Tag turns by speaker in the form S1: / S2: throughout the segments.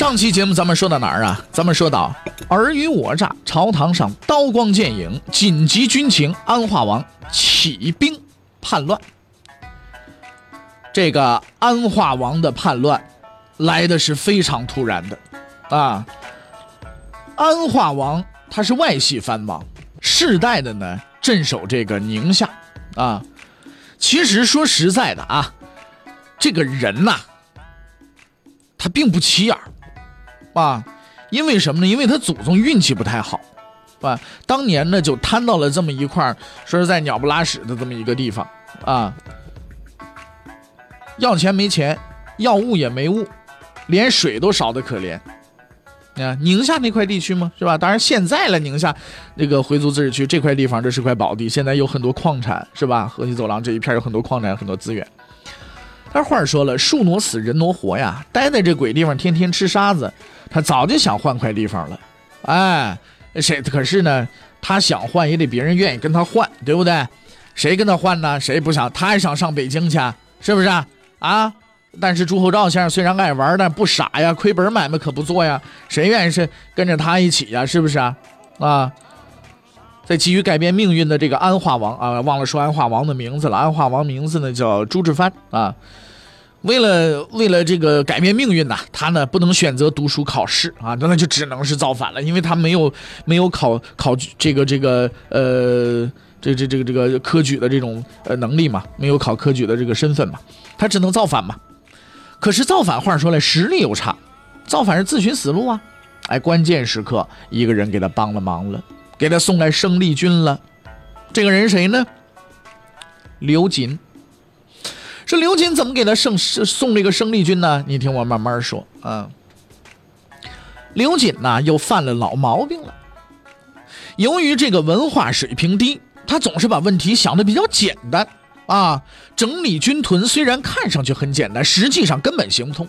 S1: 上期节目咱们说到哪儿啊？咱们说到尔虞我诈，朝堂上刀光剑影，紧急军情，安化王起兵叛乱。这个安化王的叛乱来的是非常突然的啊！安化王他是外系藩王，世代的呢镇守这个宁夏啊。其实说实在的啊，这个人呐，他并不起眼。啊，因为什么呢？因为他祖宗运气不太好，啊，当年呢就摊到了这么一块说实在鸟不拉屎的这么一个地方啊，要钱没钱，要物也没物，连水都少得可怜。啊，宁夏那块地区嘛，是吧？当然现在了，宁夏那个回族自治区这块地方，这是块宝地，现在有很多矿产，是吧？河西走廊这一片有很多矿产，很多资源。但话说了，树挪死，人挪活呀，待在这鬼地方，天天吃沙子。他早就想换块地方了，哎，谁？可是呢，他想换也得别人愿意跟他换，对不对？谁跟他换呢？谁不想？他也想上北京去，是不是啊？啊但是朱厚照先生虽然爱玩，但不傻呀，亏本买卖可不做呀。谁愿意是跟着他一起呀？是不是啊？啊，在急于改变命运的这个安化王啊，忘了说安化王的名字了。安化王名字呢叫朱志藩啊。为了为了这个改变命运呐，他呢不能选择读书考试啊，那就只能是造反了，因为他没有没有考考这个这个呃这这这个这个科举的这种呃能力嘛，没有考科举的这个身份嘛，他只能造反嘛。可是造反话说来实力又差，造反是自寻死路啊。哎，关键时刻一个人给他帮了忙了，给他送来生力军了。这个人谁呢？刘瑾。这刘瑾怎么给他送送这个生力军呢？你听我慢慢说啊。刘瑾呢又犯了老毛病了。由于这个文化水平低，他总是把问题想的比较简单啊。整理军屯虽然看上去很简单，实际上根本行不通。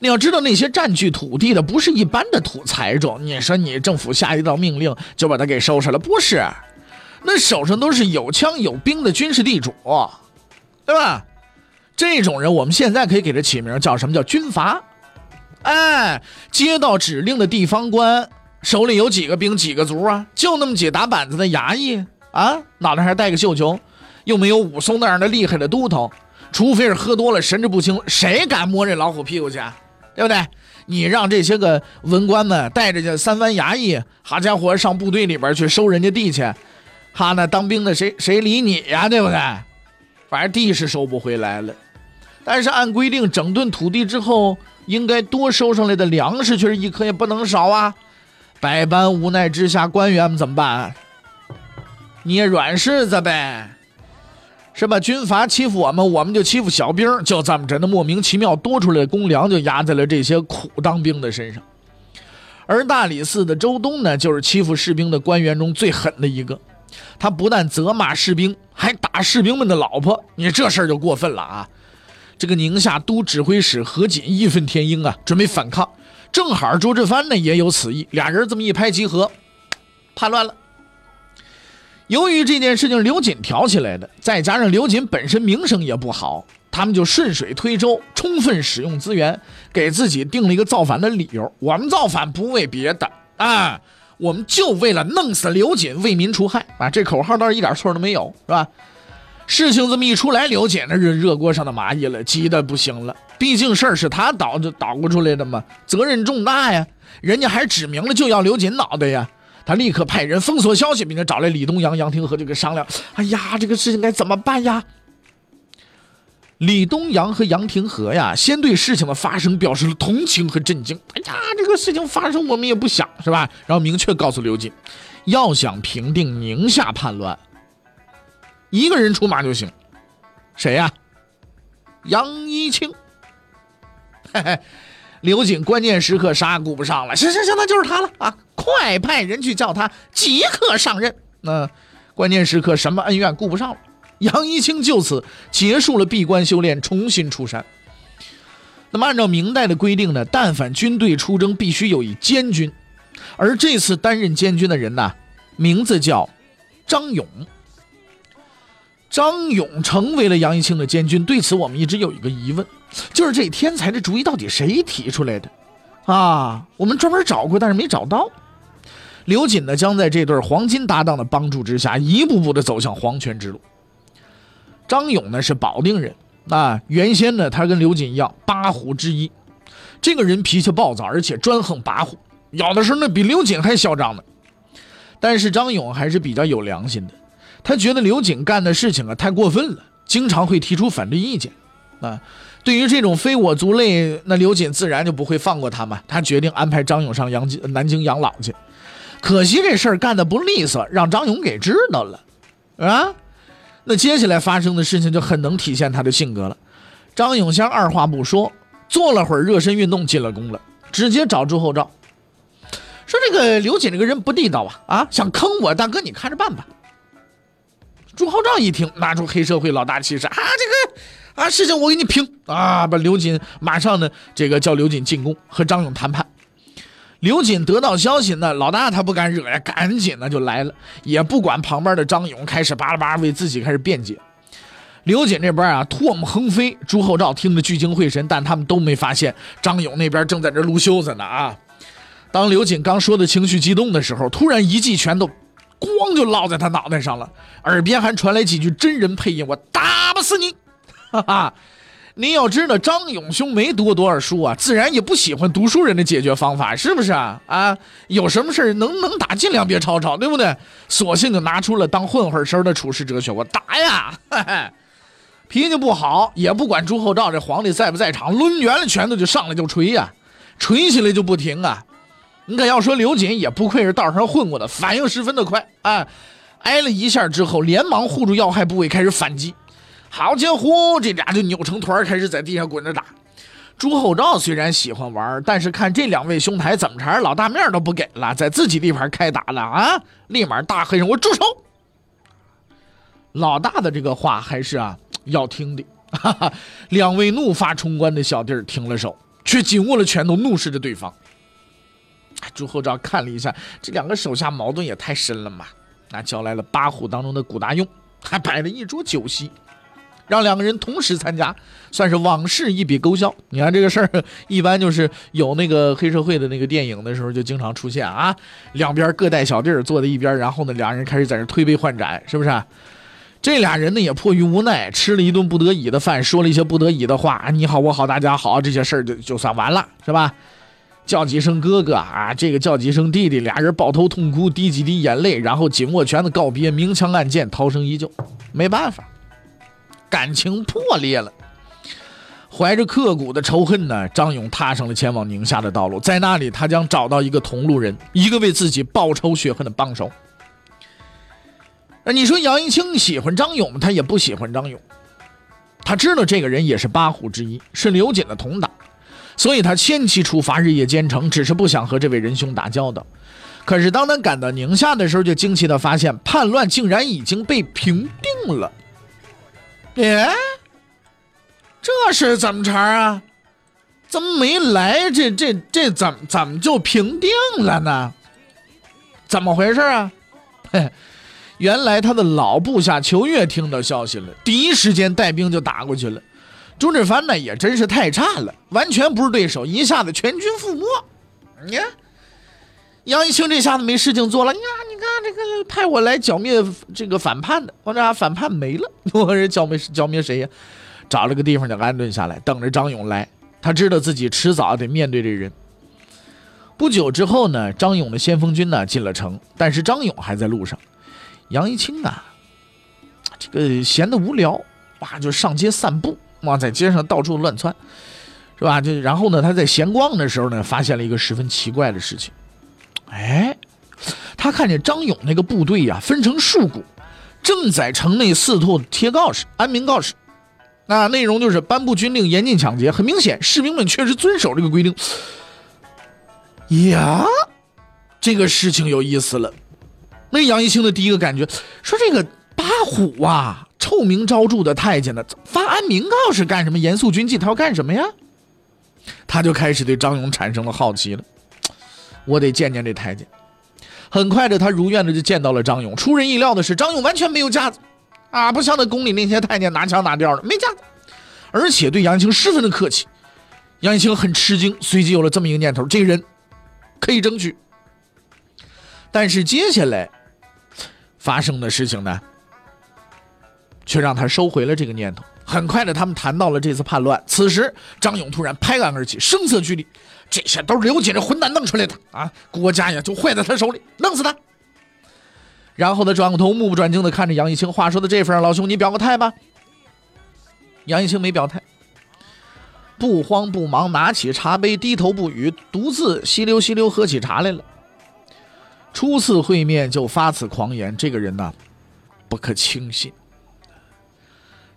S1: 你要知道，那些占据土地的不是一般的土财主。你说你政府下一道命令就把他给收拾了，不是？那手上都是有枪有兵的军事地主。对吧？这种人我们现在可以给他起名叫什么叫军阀？哎，接到指令的地方官手里有几个兵几个卒啊？就那么几打板子的衙役啊，脑袋还带个绣球，又没有武松那样的厉害的都头，除非是喝多了神志不清，谁敢摸这老虎屁股去？对不对？你让这些个文官们带着这三番衙役，好家伙，上部队里边去收人家地去，哈，那当兵的谁谁理你呀？对不对？反正地是收不回来了，但是按规定整顿土地之后，应该多收上来的粮食却是一颗也不能少啊！百般无奈之下，官员们怎么办？捏软柿子呗，是吧？军阀欺负我们，我们就欺负小兵，就这么着，那莫名其妙多出来的公粮就压在了这些苦当兵的身上。而大理寺的周东呢，就是欺负士兵的官员中最狠的一个。他不但责骂士兵，还打士兵们的老婆，你这事儿就过分了啊！这个宁夏都指挥使何锦义愤填膺啊，准备反抗。正好周志藩呢也有此意，俩人这么一拍即合，叛乱了。由于这件事情刘瑾挑起来的，再加上刘瑾本身名声也不好，他们就顺水推舟，充分使用资源，给自己定了一个造反的理由。我们造反不为别的啊。我们就为了弄死刘瑾，为民除害啊！这口号倒是一点错都没有，是吧？事情这么一出来，刘瑾那是热锅上的蚂蚁了，急得不行了。毕竟事儿是他捣就捣鼓出来的嘛，责任重大呀！人家还指明了就要刘瑾脑袋呀！他立刻派人封锁消息，并且找来李东阳、杨廷和就给商量。哎呀，这个事情该怎么办呀？李东阳和杨廷和呀，先对事情的发生表示了同情和震惊。哎呀，这个事情发生我们也不想，是吧？然后明确告诉刘瑾，要想平定宁夏叛乱，一个人出马就行。谁呀？杨一清。嘿嘿，刘瑾关键时刻啥也顾不上了，行行行，那就是他了啊！快派人去叫他即刻上任。那关键时刻什么恩怨顾不上了。杨一清就此结束了闭关修炼，重新出山。那么按照明代的规定呢，但凡军队出征，必须有一监军，而这次担任监军的人呢，名字叫张勇。张勇成为了杨一清的监军，对此我们一直有一个疑问，就是这天才的主意到底谁提出来的？啊，我们专门找过，但是没找到。刘瑾呢，将在这对黄金搭档的帮助之下，一步步的走向黄泉之路。张勇呢是保定人，啊，原先呢他跟刘瑾一样八虎之一，这个人脾气暴躁，而且专横跋扈，有的时候呢比刘瑾还嚣张呢。但是张勇还是比较有良心的。他觉得刘瑾干的事情啊太过分了，经常会提出反对意见，啊，对于这种非我族类，那刘瑾自然就不会放过他嘛。他决定安排张勇上阳南京养老去，可惜这事儿干的不利索，让张勇给知道了，啊，那接下来发生的事情就很能体现他的性格了。张永香二话不说，做了会儿热身运动，进了宫了，直接找朱厚照，说这个刘瑾这个人不地道啊，啊，想坑我，大哥你看着办吧。朱厚照一听，拿出黑社会老大气势啊！这个啊，事情我给你平啊！把刘瑾马上呢，这个叫刘瑾进宫和张勇谈判。刘瑾得到消息呢，老大他不敢惹呀，赶紧呢就来了，也不管旁边的张勇，开始巴拉巴拉为自己开始辩解。刘瑾这边啊，唾沫横飞，朱厚照听得聚精会神，但他们都没发现张勇那边正在这撸袖子呢啊！当刘瑾刚说的情绪激动的时候，突然一记拳头。咣就落在他脑袋上了，耳边还传来几句真人配音：“我打不死你！”哈哈，您要知道，张勇兄没读过多少书啊，自然也不喜欢读书人的解决方法，是不是啊？啊，有什么事能能打，尽量别吵吵，对不对？索性就拿出了当混混时的处世哲学：“我打呀！” 脾气不好，也不管朱厚照这皇帝在不在场，抡圆了拳头就上来就锤呀，锤起来就不停啊。你可要说刘瑾也不愧是道上混过的，反应十分的快啊！挨了一下之后，连忙护住要害部位，开始反击。好家伙，这俩就扭成团，开始在地上滚着打。朱厚照虽然喜欢玩，但是看这两位兄台怎么着，老大面都不给了，在自己地盘开打了啊！立马大喝一声：“我住手！”老大的这个话还是啊要听的。哈哈，两位怒发冲冠的小弟儿停了手，却紧握了拳头，怒视着对方。朱厚照看了一下，这两个手下矛盾也太深了嘛！那叫来了八虎当中的古大用，还摆了一桌酒席，让两个人同时参加，算是往事一笔勾销。你看这个事儿，一般就是有那个黑社会的那个电影的时候，就经常出现啊，两边各带小弟儿坐在一边，然后呢，俩人开始在这推杯换盏，是不是？这俩人呢也迫于无奈，吃了一顿不得已的饭，说了一些不得已的话，你好我好大家好，这些事儿就就算完了，是吧？叫几声哥哥啊，这个叫几声弟弟，俩人抱头痛哭，滴几滴眼泪，然后紧握拳头告别，明枪暗箭，涛声依旧。没办法，感情破裂了。怀着刻骨的仇恨呢，张勇踏上了前往宁夏的道路，在那里，他将找到一个同路人，一个为自己报仇雪恨的帮手。你说杨一清喜欢张勇吗？他也不喜欢张勇，他知道这个人也是八虎之一，是刘瑾的同党。所以他牵期出发，日夜兼程，只是不想和这位仁兄打交道。可是当他赶到宁夏的时候，就惊奇的发现叛乱竟然已经被平定了。哎，这是怎么茬啊？怎么没来？这这这怎么怎么就平定了呢？怎么回事啊？嘿，原来他的老部下裘越听到消息了，第一时间带兵就打过去了。朱志藩呢也真是太差了，完全不是对手，一下子全军覆没。你看杨一清这下子没事情做了，呀，你看这个派我来剿灭这个反叛的，我这反叛没了，我这剿灭剿灭谁呀？找了个地方就安顿下来，等着张勇来。他知道自己迟早得面对这人。不久之后呢，张勇的先锋军呢进了城，但是张勇还在路上。杨一清啊，这个闲得无聊，哇，就上街散步。哇，在街上到处乱窜，是吧？就然后呢，他在闲逛的时候呢，发现了一个十分奇怪的事情。哎，他看见张勇那个部队呀，分成数股，正在城内四处贴告示、安民告示。那内容就是颁布军令，严禁抢劫。很明显，士兵们确实遵守这个规定。呀，这个事情有意思了。那杨一清的第一个感觉说：“这个八虎啊，臭名昭著的太监呢，发安民告示干什么？严肃军纪，他要干什么呀？”他就开始对张勇产生了好奇了。我得见见这太监。很快的，他如愿的就见到了张勇。出人意料的是，张勇完全没有架子，啊，不像那宫里那些太监拿腔拿调的，没架子，而且对杨一清十分的客气。杨一清很吃惊，随即有了这么一个念头：这个人可以争取。但是接下来发生的事情呢，却让他收回了这个念头。很快的，他们谈到了这次叛乱。此时，张勇突然拍案而起，声色俱厉：“这些都是刘瑾这混蛋弄出来的啊！国家呀，就坏在他手里，弄死他！”然后他转过头，目不转睛的看着杨一清：“话说到这份上，老兄，你表个态吧。”杨一清没表态，不慌不忙，拿起茶杯，低头不语，独自吸溜吸溜喝起茶来了。初次会面就发此狂言，这个人呐，不可轻信。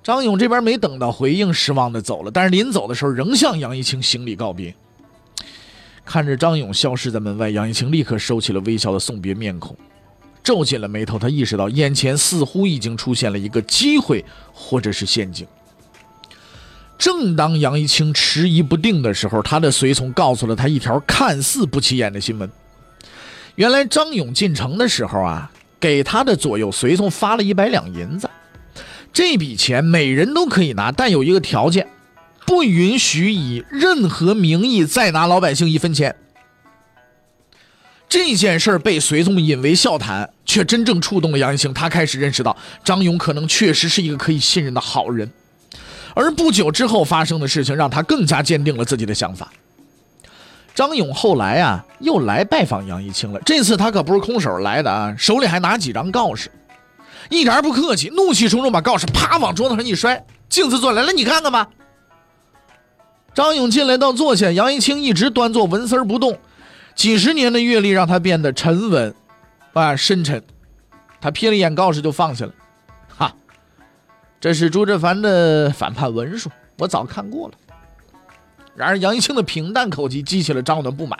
S1: 张勇这边没等到回应，失望的走了。但是临走的时候，仍向杨一清行礼告别。看着张勇消失在门外，杨一清立刻收起了微笑的送别面孔，皱紧了眉头。他意识到眼前似乎已经出现了一个机会，或者是陷阱。正当杨一清迟疑不定的时候，他的随从告诉了他一条看似不起眼的新闻：原来张勇进城的时候啊，给他的左右随从发了一百两银子。这笔钱每人都可以拿，但有一个条件，不允许以任何名义再拿老百姓一分钱。这件事被随从引为笑谈，却真正触动了杨一清。他开始认识到张勇可能确实是一个可以信任的好人。而不久之后发生的事情，让他更加坚定了自己的想法。张勇后来啊，又来拜访杨一清了。这次他可不是空手来的啊，手里还拿几张告示。一点不客气，怒气冲冲把告示啪往桌子上一摔。镜子坐来了，你看看吧。张勇进来到坐下，杨一清一直端坐纹丝不动。几十年的阅历让他变得沉稳，啊，深沉。他瞥了一眼告示就放下了。哈，这是朱振凡的反叛文书，我早看过了。然而杨一清的平淡口气激起了张勇的不满。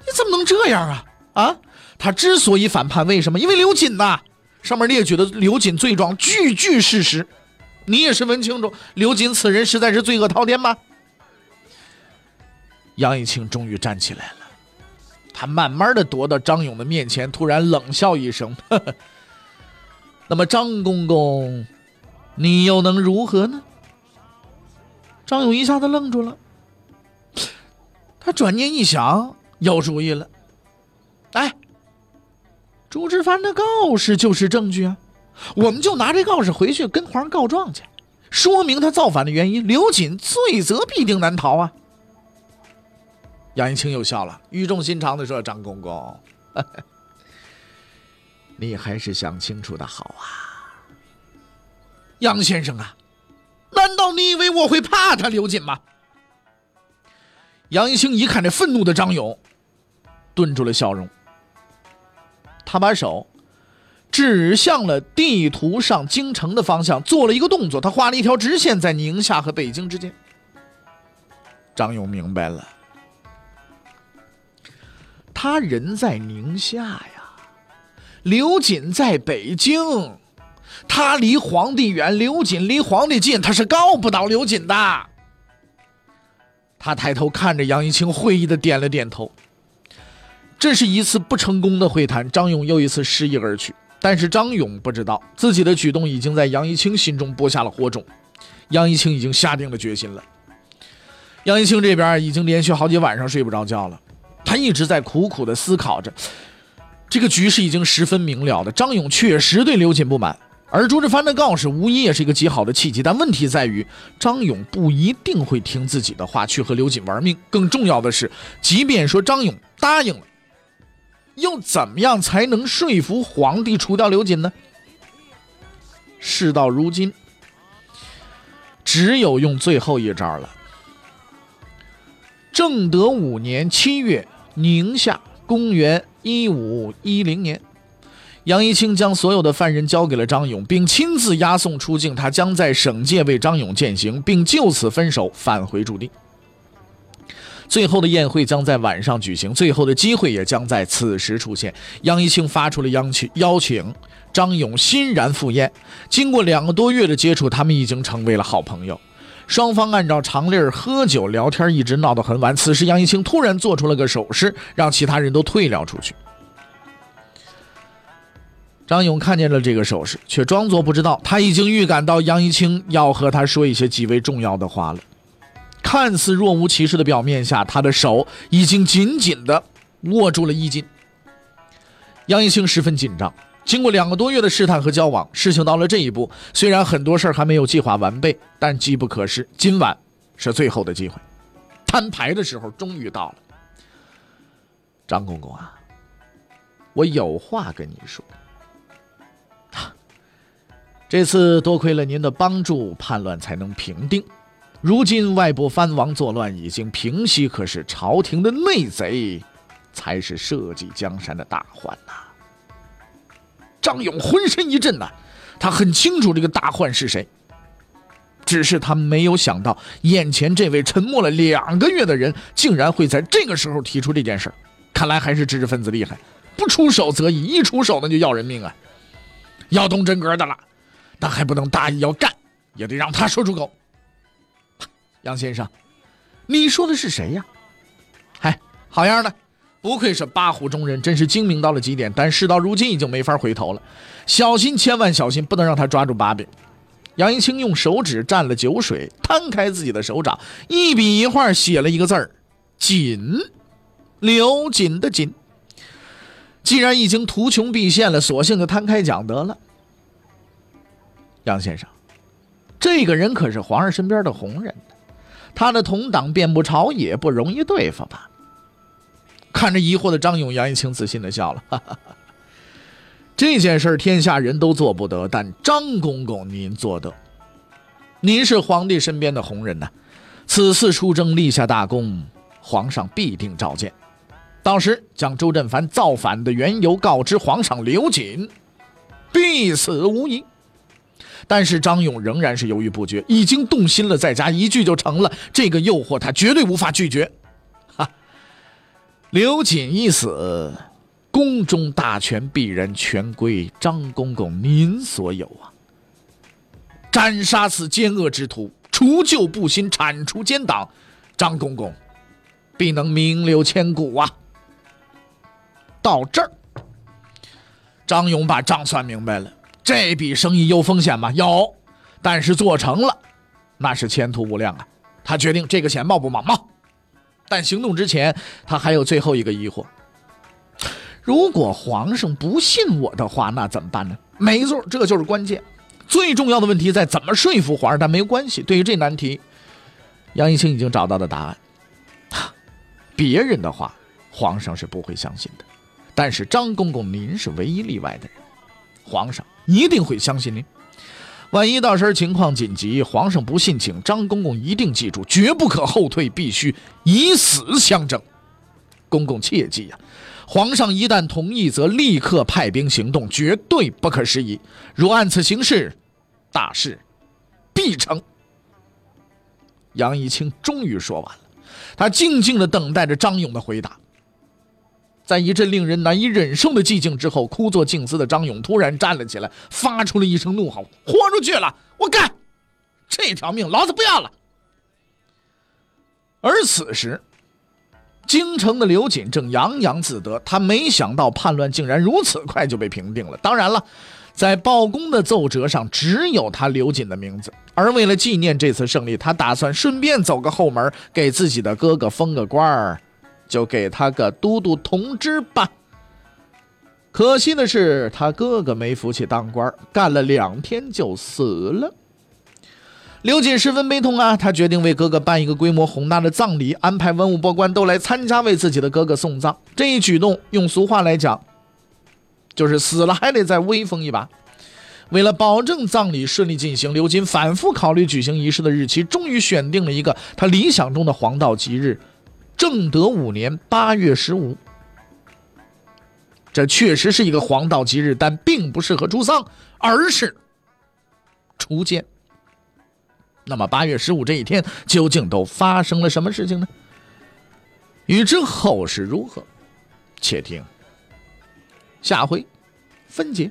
S1: 你怎么能这样啊？啊，他之所以反叛，为什么？因为刘瑾呐。上面列举的刘瑾罪状句句事实，你也是问清楚，刘瑾此人实在是罪恶滔天吗？杨一清终于站起来了，他慢慢的踱到张勇的面前，突然冷笑一声：“呵呵那么张公公，你又能如何呢？”张勇一下子愣住了，他转念一想，有主意了，哎。朱之藩的告示就是证据啊，我们就拿这告示回去跟皇上告状去，说明他造反的原因。刘瑾罪责必定难逃啊！杨一清又笑了，语重心长的说：“张公公，你还是想清楚的好啊，杨先生啊，难道你以为我会怕他刘瑾吗？”杨一清一看这愤怒的张勇，顿住了笑容。他把手指向了地图上京城的方向，做了一个动作。他画了一条直线在宁夏和北京之间。张勇明白了，他人在宁夏呀，刘瑾在北京，他离皇帝远，刘瑾离皇帝近，他是告不倒刘瑾的。他抬头看着杨一清，会意的点了点头。这是一次不成功的会谈，张勇又一次失意而去。但是张勇不知道，自己的举动已经在杨一清心中播下了火种。杨一清已经下定了决心了。杨一清这边已经连续好几晚上睡不着觉了，他一直在苦苦的思考着。这个局势已经十分明了的，张勇确实对刘瑾不满，而朱志藩的告示无疑也是一个极好的契机。但问题在于，张勇不一定会听自己的话去和刘瑾玩命。更重要的是，即便说张勇答应了。又怎么样才能说服皇帝除掉刘瑾呢？事到如今，只有用最后一招了。正德五年七月，宁夏，公元一五一零年，杨一清将所有的犯人交给了张勇，并亲自押送出境。他将在省界为张勇践行，并就此分手，返回驻地。最后的宴会将在晚上举行，最后的机会也将在此时出现。杨一清发出了邀请，邀请张勇欣然赴宴。经过两个多月的接触，他们已经成为了好朋友。双方按照常例喝酒聊天，一直闹到很晚。此时，杨一清突然做出了个手势，让其他人都退了出去。张勇看见了这个手势，却装作不知道。他已经预感到杨一清要和他说一些极为重要的话了。看似若无其事的表面下，他的手已经紧紧地握住了衣襟。杨一清十分紧张。经过两个多月的试探和交往，事情到了这一步，虽然很多事儿还没有计划完备，但机不可失。今晚是最后的机会，摊牌的时候终于到了。张公公啊，我有话跟你说。这次多亏了您的帮助，叛乱才能平定。如今外部藩王作乱已经平息，可是朝廷的内贼才是社稷江山的大患呐！张勇浑身一震呐，他很清楚这个大患是谁，只是他没有想到眼前这位沉默了两个月的人，竟然会在这个时候提出这件事看来还是知识分子厉害，不出手则已，一出手那就要人命啊！要动真格的了，但还不能大意要干，也得让他说出口。杨先生，你说的是谁呀？嗨，好样的！不愧是八虎中人，真是精明到了极点。但事到如今，已经没法回头了。小心，千万小心，不能让他抓住把柄。杨一清用手指蘸了酒水，摊开自己的手掌，一笔一画写了一个字儿：“锦”，刘瑾的锦。既然已经图穷匕现了，索性就摊开讲得了。杨先生，这个人可是皇上身边的红人。他的同党遍布朝野，不容易对付吧？看着疑惑的张勇，杨一清自信的笑了。哈 哈这件事天下人都做不得，但张公公您做得。您是皇帝身边的红人呐，此次出征立下大功，皇上必定召见。到时将周振藩造反的缘由告知皇上刘瑾，必死无疑。但是张勇仍然是犹豫不决，已经动心了，再加一句就成了。这个诱惑他绝对无法拒绝。刘瑾一死，宫中大权必然全归张公公您所有啊！斩杀此奸恶之徒，除旧布新，铲除奸党，张公公必能名留千古啊！到这儿，张勇把账算明白了。这笔生意有风险吗？有，但是做成了，那是前途无量啊！他决定这个钱冒不冒？冒。但行动之前，他还有最后一个疑惑：如果皇上不信我的话，那怎么办呢？没错，这就是关键。最重要的问题在怎么说服皇上。但没关系，对于这难题，杨一清已经找到了答案。别人的话，皇上是不会相信的，但是张公公您是唯一例外的人，皇上。一定会相信您。万一到时情况紧急，皇上不信，请张公公一定记住，绝不可后退，必须以死相争。公公切记呀！皇上一旦同意，则立刻派兵行动，绝对不可失疑。若按此行事，大事必成。杨一清终于说完了，他静静的等待着张勇的回答。在一阵令人难以忍受的寂静之后，枯坐静思的张勇突然站了起来，发出了一声怒吼：“豁出去了！我干！这条命老子不要了！”而此时，京城的刘瑾正洋洋自得，他没想到叛乱竟然如此快就被平定了。当然了，在报功的奏折上只有他刘瑾的名字。而为了纪念这次胜利，他打算顺便走个后门，给自己的哥哥封个官儿。就给他个都督同知吧。可惜的是，他哥哥没福气当官，干了两天就死了。刘瑾十分悲痛啊，他决定为哥哥办一个规模宏大的葬礼，安排文武百官都来参加，为自己的哥哥送葬。这一举动，用俗话来讲，就是死了还得再威风一把。为了保证葬礼顺利进行，刘瑾反复考虑举行仪式的日期，终于选定了一个他理想中的黄道吉日。正德五年八月十五，这确实是一个黄道吉日，但并不适合出丧，而是除奸。那么八月十五这一天究竟都发生了什么事情呢？欲知后事如何，且听下回分解。